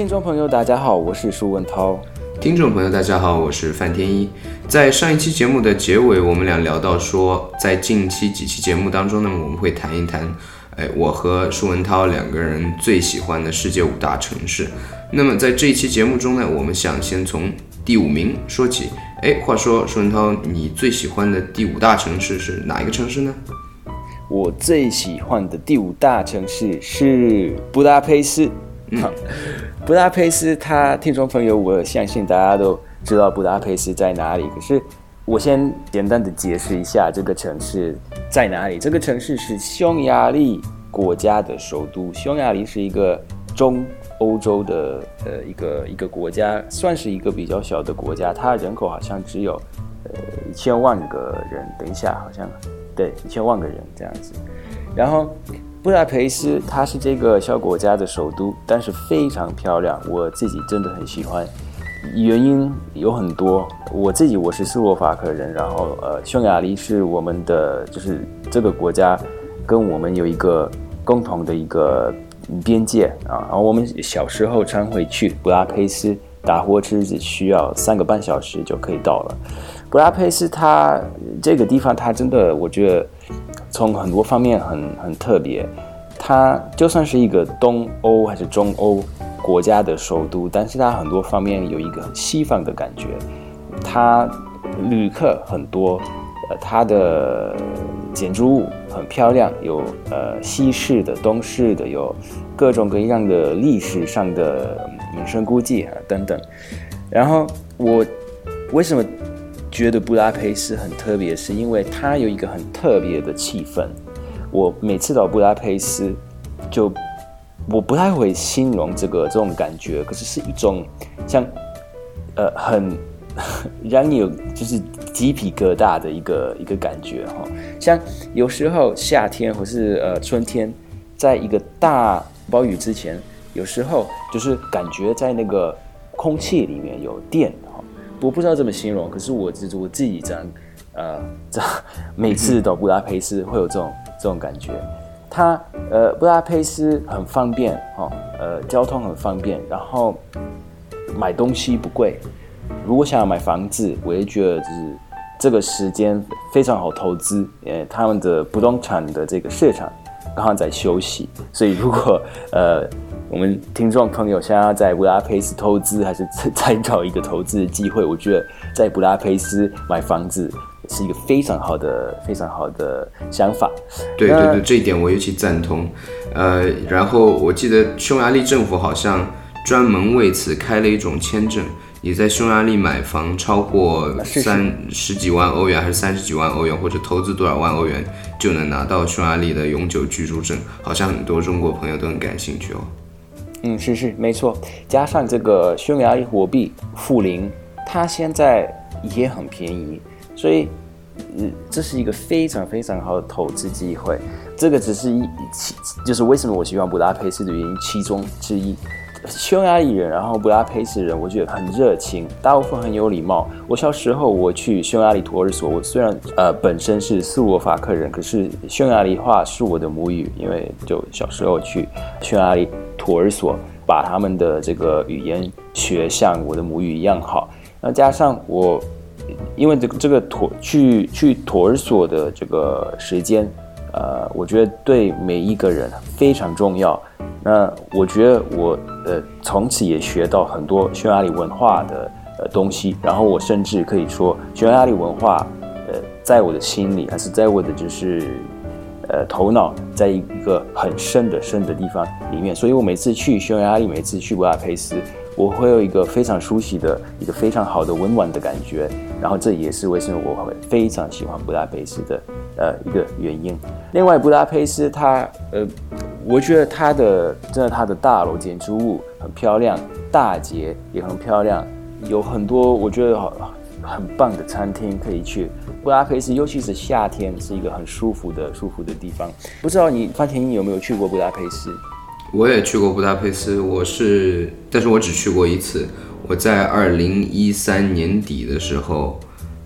听众朋友，大家好，我是舒文涛。听众朋友，大家好，我是范天一。在上一期节目的结尾，我们俩聊到说，在近期几期节目当中呢，我们会谈一谈，哎，我和舒文涛两个人最喜欢的世界五大城市。那么在这一期节目中呢，我们想先从第五名说起。哎，话说舒文涛，你最喜欢的第五大城市是哪一个城市呢？我最喜欢的第五大城市是布达佩斯。布达佩斯，他听众朋友，我相信大家都知道布达佩斯在哪里。可是我先简单的解释一下这个城市在哪里。这个城市是匈牙利国家的首都。匈牙利是一个中欧洲的呃一个一个国家，算是一个比较小的国家。它人口好像只有呃一千万个人。等一下，好像对一千万个人这样子。然后。布达佩斯，它是这个小国家的首都，但是非常漂亮，我自己真的很喜欢。原因有很多，我自己我是斯洛伐克人，然后呃，匈牙利是我们的，就是这个国家跟我们有一个共同的一个边界啊。然后我们小时候常会去布达佩斯，打火车只需要三个半小时就可以到了。布达佩斯它这个地方，它真的我觉得。从很多方面很很特别，它就算是一个东欧还是中欧国家的首都，但是它很多方面有一个很西方的感觉。它旅客很多，呃，它的建筑物很漂亮，有呃西式的、东式的，有各种各样的历史上的名胜古迹啊等等。然后我为什么？觉得布达佩斯很特别，是因为它有一个很特别的气氛。我每次到布达佩斯，就我不太会形容这个这种感觉，可是是一种像呃很 让你有就是鸡皮疙瘩的一个一个感觉哈。像有时候夏天或是呃春天，在一个大暴雨之前，有时候就是感觉在那个空气里面有电。我不知道怎么形容，可是我就是我自己这样，呃，这每次到布达佩斯会有这种这种感觉。它呃，布达佩斯很方便哦，呃，交通很方便，然后买东西不贵。如果想要买房子，我也觉得就是这个时间非常好投资。呃，他们的不动产的这个市场刚好在休息，所以如果呃。我们听众朋友想要在布达佩斯投资，还是再找一个投资的机会？我觉得在布达佩斯买房子是一个非常好的、非常好的想法。对对对，这一点我尤其赞同。呃，然后我记得匈牙利政府好像专门为此开了一种签证，你在匈牙利买房超过三十几万欧元，还是三十几万欧元，或者投资多少万欧元，就能拿到匈牙利的永久居住证。好像很多中国朋友都很感兴趣哦。嗯，是是没错，加上这个匈牙利货币负零，它现在也很便宜，所以，嗯，这是一个非常非常好的投资机会。这个只是一其，就是为什么我喜欢布达佩斯的原因其中之一。匈牙利人，然后布达佩斯人，我觉得很热情，大部分很有礼貌。我小时候我去匈牙利托儿所，我虽然呃本身是斯洛伐克人，可是匈牙利话是我的母语，因为就小时候去匈牙利托儿所，把他们的这个语言学像我的母语一样好。那加上我，因为这个这个托去去托儿所的这个时间，呃，我觉得对每一个人非常重要。那我觉得我呃从此也学到很多匈牙利文化的呃东西，然后我甚至可以说匈牙利文化呃在我的心里还是在我的就是呃头脑在一个很深的深的地方里面，所以我每次去匈牙利，每次去布达佩斯，我会有一个非常熟悉的一个非常好的温暖的感觉，然后这也是为什么我会非常喜欢布达佩斯的呃一个原因。另外，布达佩斯它呃。我觉得它的真的，它的大楼建筑物很漂亮，大街也很漂亮，有很多我觉得很很棒的餐厅可以去。布达佩斯，尤其是夏天，是一个很舒服的舒服的地方。不知道你范天一有没有去过布达佩斯？我也去过布达佩斯，我是，但是我只去过一次。我在二零一三年底的时候，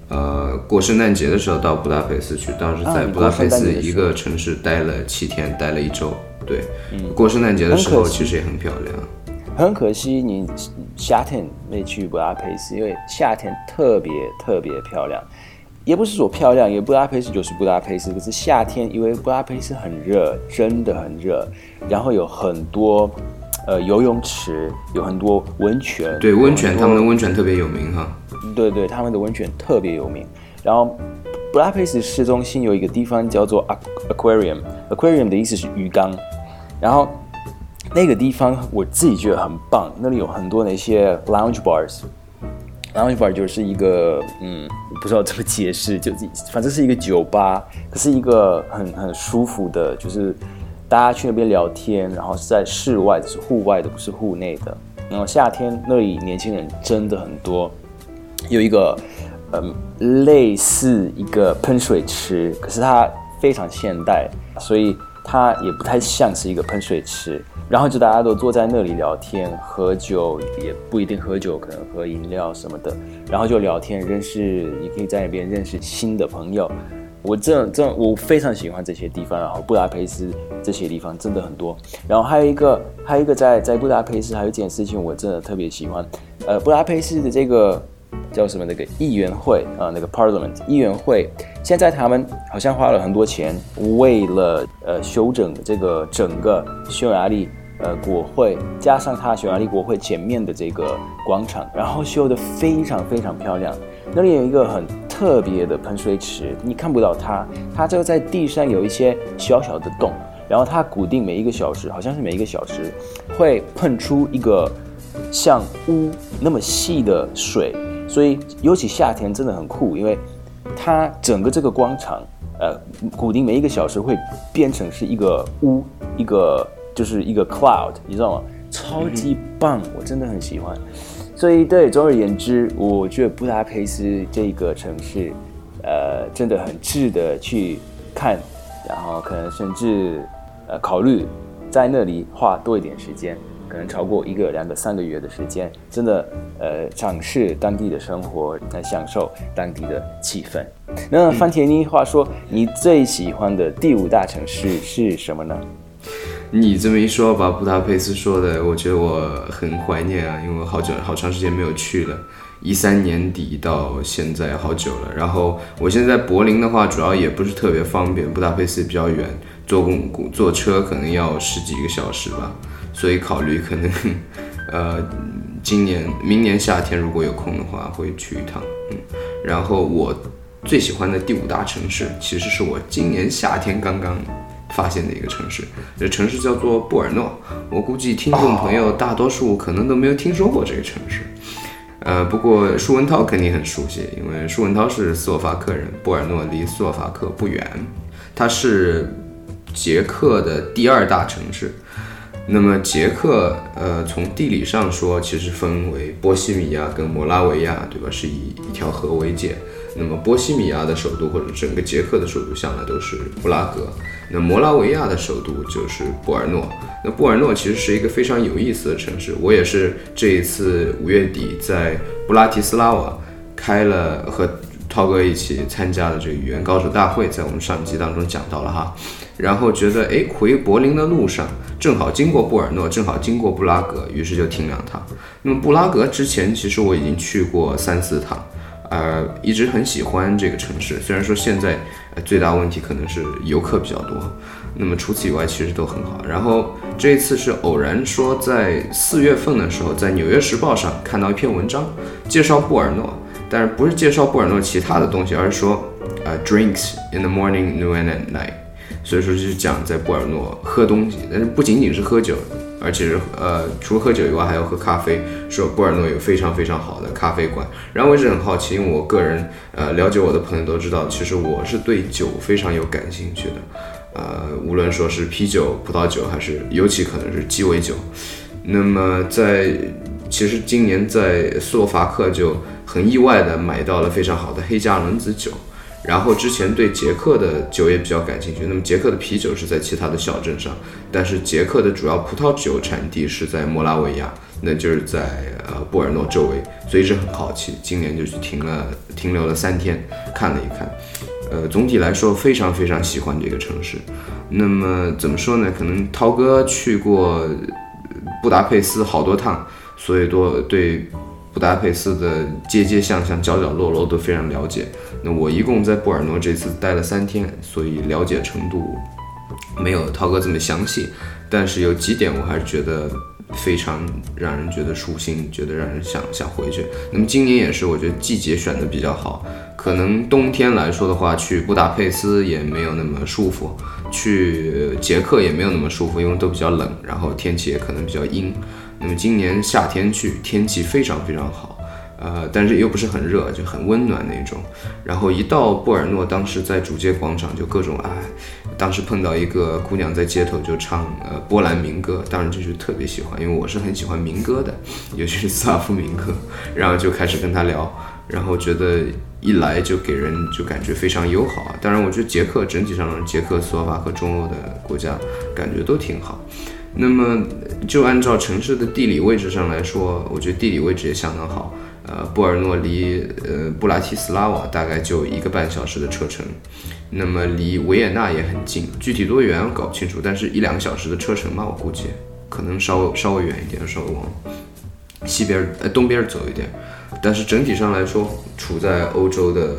呃，过圣诞节的时候到布达佩斯去，当时在布达佩斯一个城市待了七天，待了一周。对，过圣诞节的时候其实也很漂亮。很可惜你夏天没去布达佩斯，因为夏天特别特别漂亮。也不是说漂亮，因为布达佩斯就是布达佩斯。可是夏天，因为布达佩斯很热，真的很热，然后有很多呃游泳池，有很多温泉。对，温泉，他们的温泉特别有名哈。对对，他们的温泉特别有名。然后布达佩斯市中心有一个地方叫做 aquarium，aquarium 的意思是鱼缸。然后那个地方我自己觉得很棒，那里有很多那些 lounge bars。Lounge bar 就是一个，嗯，不知道怎么解释，就反正是一个酒吧，可是一个很很舒服的，就是大家去那边聊天，然后是在室外，是户外的，不是户内的。然后夏天那里年轻人真的很多，有一个，嗯，类似一个喷水池，可是它非常现代，所以它也不太像是一个喷水池。然后就大家都坐在那里聊天、喝酒，也不一定喝酒，可能喝饮料什么的。然后就聊天，认识，你可以在那边认识新的朋友。我这这我非常喜欢这些地方。然后布达佩斯这些地方真的很多。然后还有一个，还有一个在在布达佩斯还有一件事情我真的特别喜欢。呃，布达佩斯的这个叫什么那个议员会啊，那个 Parliament 议员会，现在他们好像花了很多钱，为了呃修整这个整个匈牙利。呃，国会加上它匈牙利国会前面的这个广场，然后修的非常非常漂亮。那里有一个很特别的喷水池，你看不到它，它就在地上有一些小小的洞，然后它固定每一个小时，好像是每一个小时会喷出一个像屋那么细的水，所以尤其夏天真的很酷，因为它整个这个广场，呃，固定每一个小时会变成是一个屋一个。就是一个 cloud，你知道吗？超级棒，我真的很喜欢。所以，对，总而言之，我觉得布达佩斯这个城市，呃，真的很值得去看，然后可能甚至呃考虑在那里花多一点时间，可能超过一个、两个、三个月的时间，真的呃尝试当地的生活，来享受当地的气氛。那范田妮话说，你最喜欢的第五大城市是什么呢？你这么一说，把布达佩斯说的，我觉得我很怀念啊，因为好久好长时间没有去了，一三年底到现在好久了。然后我现在柏林的话，主要也不是特别方便，布达佩斯比较远，坐公坐车可能要十几个小时吧，所以考虑可能，呃，今年明年夏天如果有空的话，会去一趟。嗯，然后我最喜欢的第五大城市，其实是我今年夏天刚刚。发现的一个城市，这城市叫做布尔诺。我估计听众朋友大多数可能都没有听说过这个城市。呃，不过舒文涛肯定很熟悉，因为舒文涛是斯洛伐克人，布尔诺离斯洛伐克不远，它是捷克的第二大城市。那么捷克，呃，从地理上说，其实分为波西米亚跟摩拉维亚，对吧？是以一条河为界。那么波西米亚的首都或者整个捷克的首都向来都是布拉格，那摩拉维亚的首都就是布尔诺。那布尔诺其实是一个非常有意思的城市，我也是这一次五月底在布拉提斯拉瓦开了和涛哥一起参加的这个语言高手大会，在我们上集当中讲到了哈，然后觉得哎回柏林的路上正好经过布尔诺，正好经过布拉格，于是就停两趟。那么布拉格之前其实我已经去过三四趟。呃，一直很喜欢这个城市，虽然说现在最大问题可能是游客比较多，那么除此以外其实都很好。然后这一次是偶然说在四月份的时候，在《纽约时报》上看到一篇文章，介绍布尔诺，但是不是介绍布尔诺其他的东西，而是说呃 drinks in the morning, noon and night，所以说就是讲在布尔诺喝东西，但是不仅仅是喝酒。而且是呃，除了喝酒以外，还要喝咖啡。说布尔诺有非常非常好的咖啡馆。然后我一直很好奇，因为我个人呃了解我的朋友都知道，其实我是对酒非常有感兴趣的。呃，无论说是啤酒、葡萄酒，还是尤其可能是鸡尾酒。那么在其实今年在斯洛伐克就很意外的买到了非常好的黑加仑子酒。然后之前对捷克的酒也比较感兴趣。那么捷克的啤酒是在其他的小镇上，但是捷克的主要葡萄酒产地是在摩拉维亚，那就是在呃布尔诺周围，所以一直很好奇。今年就去停了，停留了三天，看了一看。呃，总体来说非常非常喜欢这个城市。那么怎么说呢？可能涛哥去过布达佩斯好多趟，所以多对布达佩斯的街街巷巷、角角落落都非常了解。那我一共在布尔诺这次待了三天，所以了解程度没有涛哥这么详细，但是有几点我还是觉得非常让人觉得舒心，觉得让人想想回去。那么今年也是，我觉得季节选的比较好。可能冬天来说的话，去布达佩斯也没有那么舒服，去捷克也没有那么舒服，因为都比较冷，然后天气也可能比较阴。那么今年夏天去，天气非常非常好，呃，但是又不是很热，就很温暖那种。然后一到布尔诺，当时在主街广场就各种哎，当时碰到一个姑娘在街头就唱呃波兰民歌，当然就是特别喜欢，因为我是很喜欢民歌的，尤其是斯拉夫民歌，然后就开始跟她聊。然后觉得一来就给人就感觉非常友好啊。当然，我觉得捷克整体上，捷克斯洛伐克中欧的国家感觉都挺好。那么就按照城市的地理位置上来说，我觉得地理位置也相当好。呃，布尔诺离呃布拉提斯拉瓦大概就一个半小时的车程，那么离维也纳也很近，具体多远搞不清楚，但是一两个小时的车程吧，我估计可能稍微稍微远一点，稍微往西边呃东边走一点。但是整体上来说，处在欧洲的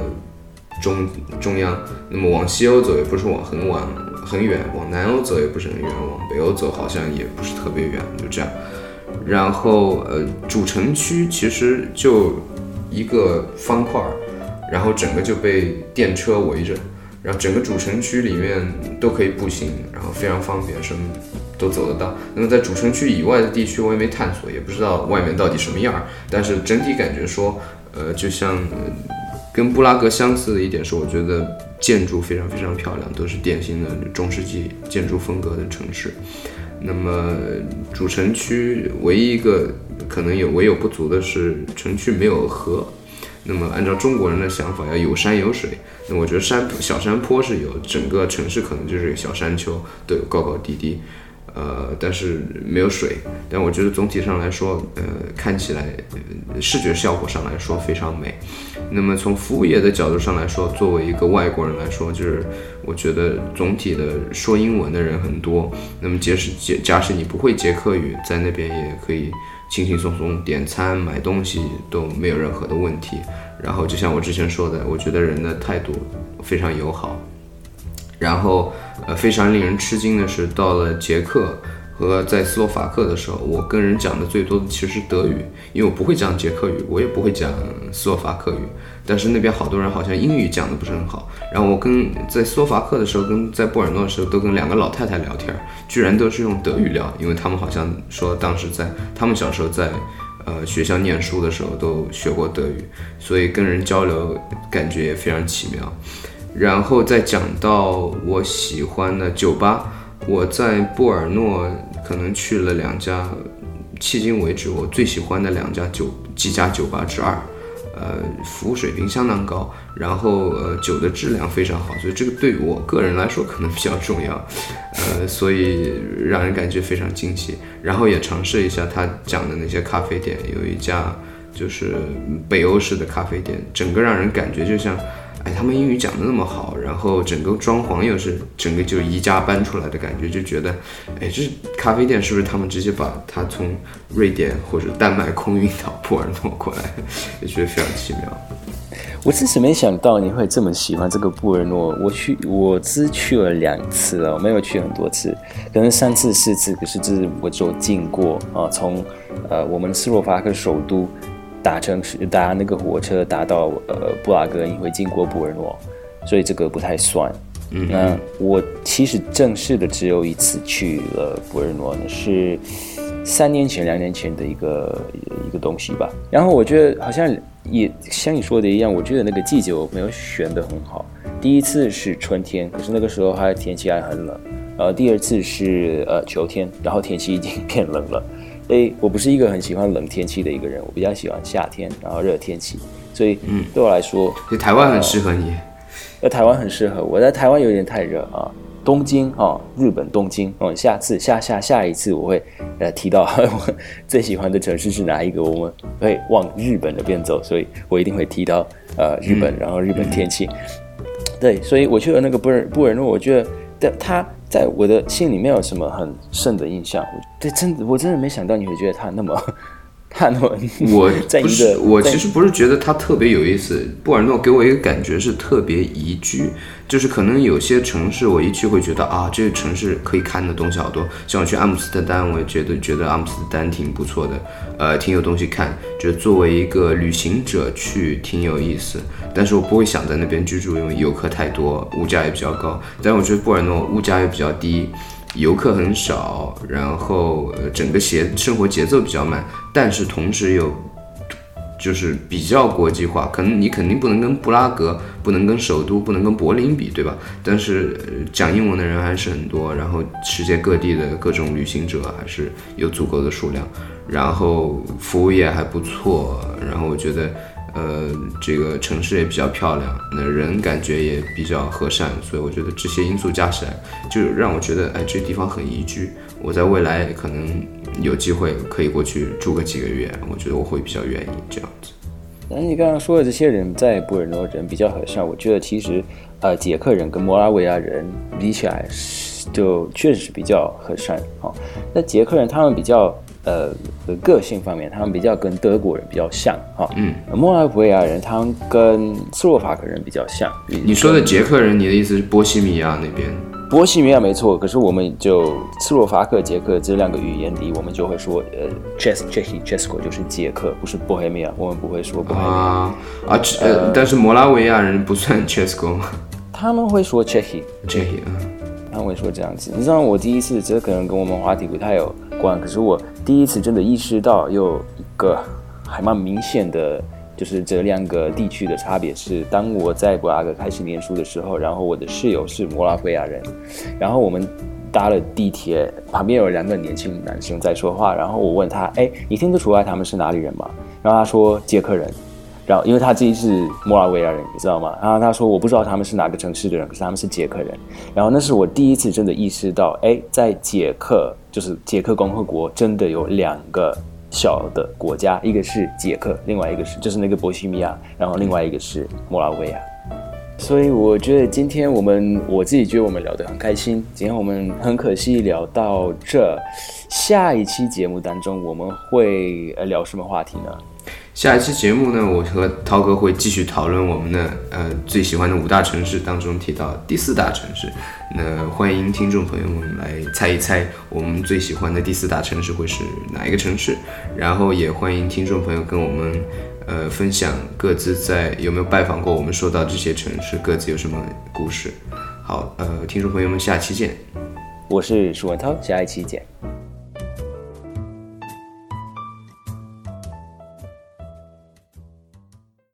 中中央。那么往西欧走也不是往很往很远，往南欧走也不是很远，往北欧走好像也不是特别远，就这样。然后呃，主城区其实就一个方块儿，然后整个就被电车围着。然后整个主城区里面都可以步行，然后非常方便，什么都走得到。那么在主城区以外的地区，我也没探索，也不知道外面到底什么样儿。但是整体感觉说，呃，就像跟布拉格相似的一点是，我觉得建筑非常非常漂亮，都是典型的中世纪建筑风格的城市。那么主城区唯一一个可能有唯有不足的是，城区没有河。那么按照中国人的想法，要有山有水。那我觉得山小山坡是有，整个城市可能就是小山丘，都有高高低低，呃，但是没有水。但我觉得总体上来说，呃，看起来视觉效果上来说非常美。那么从服务业的角度上来说，作为一个外国人来说，就是我觉得总体的说英文的人很多。那么即使假假使你不会捷克语，在那边也可以。轻轻松松点餐买东西都没有任何的问题，然后就像我之前说的，我觉得人的态度非常友好，然后呃非常令人吃惊的是，到了捷克。和在斯洛伐克的时候，我跟人讲的最多的其实是德语，因为我不会讲捷克语，我也不会讲斯洛伐克语。但是那边好多人好像英语讲的不是很好。然后我跟在斯洛伐克的时候，跟在布尔诺的时候，都跟两个老太太聊天，居然都是用德语聊，因为他们好像说当时在他们小时候在呃学校念书的时候都学过德语，所以跟人交流感觉也非常奇妙。然后再讲到我喜欢的酒吧。我在布尔诺可能去了两家，迄今为止我最喜欢的两家酒几家酒吧之二，呃，服务水平相当高，然后呃酒的质量非常好，所以这个对我个人来说可能比较重要，呃，所以让人感觉非常惊喜。然后也尝试一下他讲的那些咖啡店，有一家就是北欧式的咖啡店，整个让人感觉就像。哎，他们英语讲的那么好，然后整个装潢又是整个就宜家搬出来的感觉，就觉得，哎，这咖啡店是不是他们直接把它从瑞典或者丹麦空运到布尔诺过来，也觉得非常奇妙。我真是没想到你会这么喜欢这个布尔诺。我去，我只去了两次了，没有去很多次，可能三次四次，可是这是我就经过啊，从呃我们斯洛伐克首都。搭乘是搭那个火车搭到呃布拉格，你会经过布尔诺，所以这个不太算。嗯，那我其实正式的只有一次去了布尔诺，那是三年前、两年前的一个一个东西吧。然后我觉得好像也像你说的一样，我觉得那个季节我没有选的很好。第一次是春天，可是那个时候还天气还很冷。呃，第二次是呃秋天，然后天气已经 变冷了。诶，我不是一个很喜欢冷天气的一个人，我比较喜欢夏天，然后热天气。所以，嗯，对我来说，台湾很适合你。呃，台湾很适合我，在台湾有点太热啊。东京啊，日本东京。哦，下次下下下一次我会呃提到我 最喜欢的城市是哪一个，我们会往日本那边走，所以我一定会提到呃日本，然后日本天气。对，所以我去了那个布尔布尔诺，我觉得。但它在我的心里没有什么很深的印象。对，真的，我真的没想到你会觉得他那么。汉诺，我不是我其实不是觉得它特别有意思。布尔诺给我一个感觉是特别宜居，就是可能有些城市我一去会觉得啊，这个城市可以看的东西好多。像我去阿姆斯特丹，我也觉得觉得阿姆斯特丹挺不错的，呃，挺有东西看。觉得作为一个旅行者去挺有意思，但是我不会想在那边居住，因为游客太多，物价也比较高。但我觉得布尔诺物价也比较低。游客很少，然后，整个节生活节奏比较慢，但是同时又就是比较国际化。可能你肯定不能跟布拉格，不能跟首都，不能跟柏林比，对吧？但是讲英文的人还是很多，然后世界各地的各种旅行者还是有足够的数量，然后服务业还不错，然后我觉得。呃，这个城市也比较漂亮，那人感觉也比较和善，所以我觉得这些因素加起来，就让我觉得，哎，这地方很宜居。我在未来可能有机会可以过去住个几个月，我觉得我会比较愿意这样子。那你刚刚说的这些人在布尔诺人比较和善，我觉得其实，呃，捷克人跟摩拉维亚人比起来，就确实是比较和善。哈，那捷克人他们比较。呃，个性方面，他们比较跟德国人比较像，哈，嗯，莫拉维亚人他们跟斯洛伐克人比较像。你说的捷克人，你的意思是波西米亚那边？波西米亚没错，可是我们就斯洛伐克、捷克这两个语言里，我们就会说，呃，Czech、Czech、Czech 就是捷克，不是波黑米亚，我们不会说波黑米亚。啊啊，呃，但是摩拉维亚人不算 Czech 吗？他们会说 Czech，Czech 啊，他们会说这样子。你知道我第一次，这可能跟我们话题不太有可是我。第一次真的意识到有一个还蛮明显的，就是这两个地区的差别是，当我在布拉格开始念书的时候，然后我的室友是摩拉维亚人，然后我们搭了地铁，旁边有两个年轻男生在说话，然后我问他，哎，你听得出来他们是哪里人吗？然后他说捷克人。然后，因为他自己是摩拉维亚人，你知道吗？然后他说：“我不知道他们是哪个城市的人，可是他们是捷克人。”然后那是我第一次真的意识到，哎，在捷克，就是捷克共和国，真的有两个小的国家，一个是捷克，另外一个是就是那个波西米亚，然后另外一个是摩拉维亚。所以我觉得今天我们，我自己觉得我们聊得很开心。今天我们很可惜聊到这，下一期节目当中我们会呃聊什么话题呢？下一期节目呢，我和涛哥会继续讨论我们的呃最喜欢的五大城市当中提到第四大城市。那欢迎听众朋友们来猜一猜我们最喜欢的第四大城市会是哪一个城市。然后也欢迎听众朋友跟我们呃分享各自在有没有拜访过我们说到这些城市，各自有什么故事。好，呃，听众朋友们，下期见。我是舒文涛，下一期见。